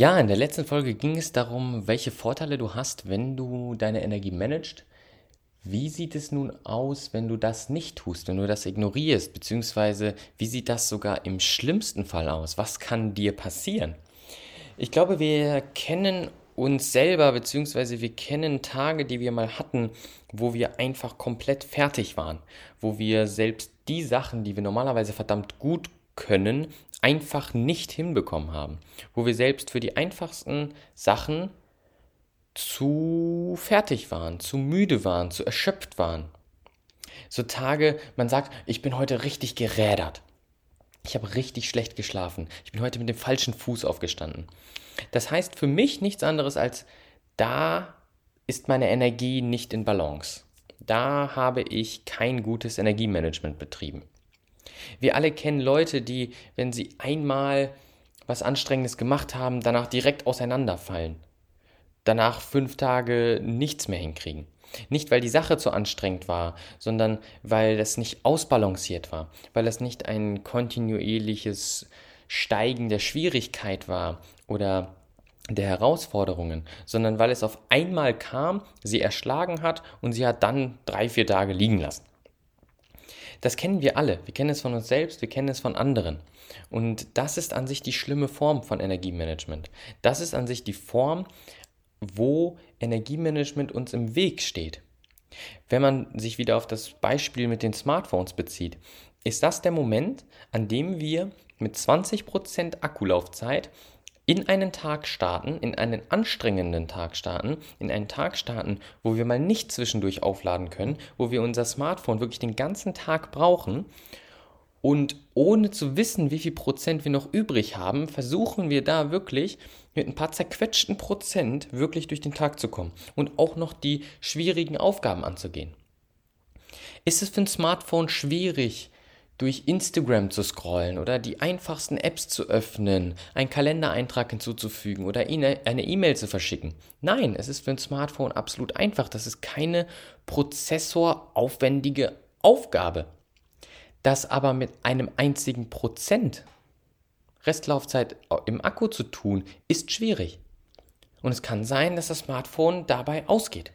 Ja, in der letzten Folge ging es darum, welche Vorteile du hast, wenn du deine Energie managst. Wie sieht es nun aus, wenn du das nicht tust, wenn du das ignorierst, beziehungsweise wie sieht das sogar im schlimmsten Fall aus? Was kann dir passieren? Ich glaube, wir kennen uns selber, beziehungsweise wir kennen Tage, die wir mal hatten, wo wir einfach komplett fertig waren, wo wir selbst die Sachen, die wir normalerweise verdammt gut können, einfach nicht hinbekommen haben. Wo wir selbst für die einfachsten Sachen zu fertig waren, zu müde waren, zu erschöpft waren. So Tage, man sagt, ich bin heute richtig gerädert. Ich habe richtig schlecht geschlafen. Ich bin heute mit dem falschen Fuß aufgestanden. Das heißt für mich nichts anderes als, da ist meine Energie nicht in Balance. Da habe ich kein gutes Energiemanagement betrieben. Wir alle kennen Leute, die, wenn sie einmal was Anstrengendes gemacht haben, danach direkt auseinanderfallen. Danach fünf Tage nichts mehr hinkriegen. Nicht, weil die Sache zu anstrengend war, sondern weil das nicht ausbalanciert war, weil das nicht ein kontinuierliches Steigen der Schwierigkeit war oder der Herausforderungen, sondern weil es auf einmal kam, sie erschlagen hat und sie hat dann drei, vier Tage liegen lassen. Das kennen wir alle. Wir kennen es von uns selbst, wir kennen es von anderen. Und das ist an sich die schlimme Form von Energiemanagement. Das ist an sich die Form, wo Energiemanagement uns im Weg steht. Wenn man sich wieder auf das Beispiel mit den Smartphones bezieht, ist das der Moment, an dem wir mit 20% Akkulaufzeit in einen Tag starten, in einen anstrengenden Tag starten, in einen Tag starten, wo wir mal nicht zwischendurch aufladen können, wo wir unser Smartphone wirklich den ganzen Tag brauchen und ohne zu wissen, wie viel Prozent wir noch übrig haben, versuchen wir da wirklich mit ein paar zerquetschten Prozent wirklich durch den Tag zu kommen und auch noch die schwierigen Aufgaben anzugehen. Ist es für ein Smartphone schwierig, durch Instagram zu scrollen oder die einfachsten Apps zu öffnen, einen Kalendereintrag hinzuzufügen oder eine E-Mail zu verschicken. Nein, es ist für ein Smartphone absolut einfach. Das ist keine prozessoraufwendige Aufgabe. Das aber mit einem einzigen Prozent Restlaufzeit im Akku zu tun, ist schwierig. Und es kann sein, dass das Smartphone dabei ausgeht.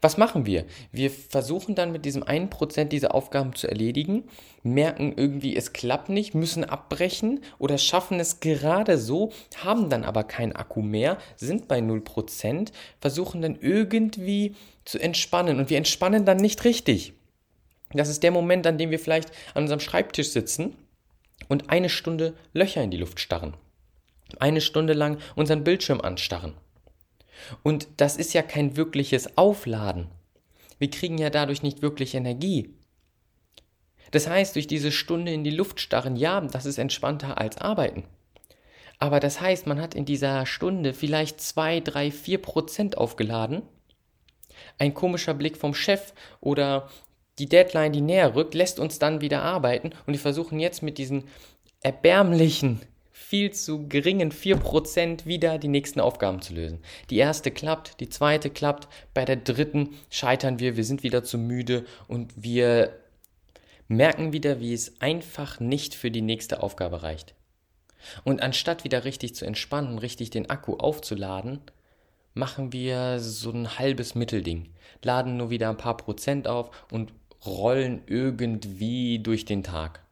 Was machen wir? Wir versuchen dann mit diesem einen Prozent diese Aufgaben zu erledigen, merken irgendwie, es klappt nicht, müssen abbrechen oder schaffen es gerade so, haben dann aber keinen Akku mehr, sind bei 0%, versuchen dann irgendwie zu entspannen und wir entspannen dann nicht richtig. Das ist der Moment, an dem wir vielleicht an unserem Schreibtisch sitzen und eine Stunde Löcher in die Luft starren. Eine Stunde lang unseren Bildschirm anstarren. Und das ist ja kein wirkliches Aufladen. Wir kriegen ja dadurch nicht wirklich Energie. Das heißt, durch diese Stunde in die Luft starren, ja, das ist entspannter als arbeiten. Aber das heißt, man hat in dieser Stunde vielleicht zwei, drei, vier Prozent aufgeladen. Ein komischer Blick vom Chef oder die Deadline, die näher rückt, lässt uns dann wieder arbeiten und wir versuchen jetzt mit diesen erbärmlichen viel zu geringen 4% wieder die nächsten Aufgaben zu lösen. Die erste klappt, die zweite klappt, bei der dritten scheitern wir, wir sind wieder zu müde und wir merken wieder, wie es einfach nicht für die nächste Aufgabe reicht. Und anstatt wieder richtig zu entspannen, richtig den Akku aufzuladen, machen wir so ein halbes Mittelding, laden nur wieder ein paar Prozent auf und rollen irgendwie durch den Tag.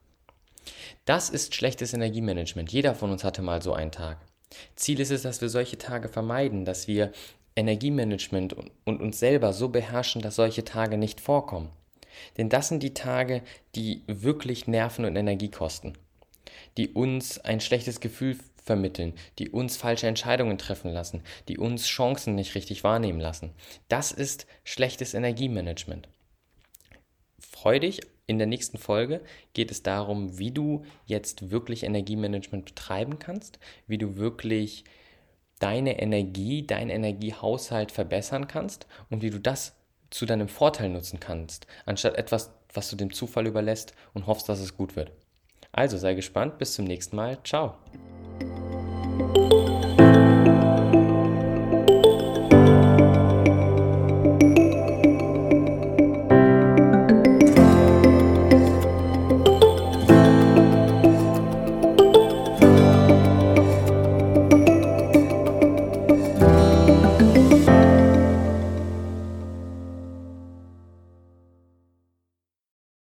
Das ist schlechtes Energiemanagement. Jeder von uns hatte mal so einen Tag. Ziel ist es, dass wir solche Tage vermeiden, dass wir Energiemanagement und uns selber so beherrschen, dass solche Tage nicht vorkommen. Denn das sind die Tage, die wirklich Nerven und Energie kosten, die uns ein schlechtes Gefühl vermitteln, die uns falsche Entscheidungen treffen lassen, die uns Chancen nicht richtig wahrnehmen lassen. Das ist schlechtes Energiemanagement. Freu dich, in der nächsten Folge geht es darum, wie du jetzt wirklich Energiemanagement betreiben kannst, wie du wirklich deine Energie, deinen Energiehaushalt verbessern kannst und wie du das zu deinem Vorteil nutzen kannst, anstatt etwas, was du dem Zufall überlässt und hoffst, dass es gut wird. Also sei gespannt, bis zum nächsten Mal. Ciao.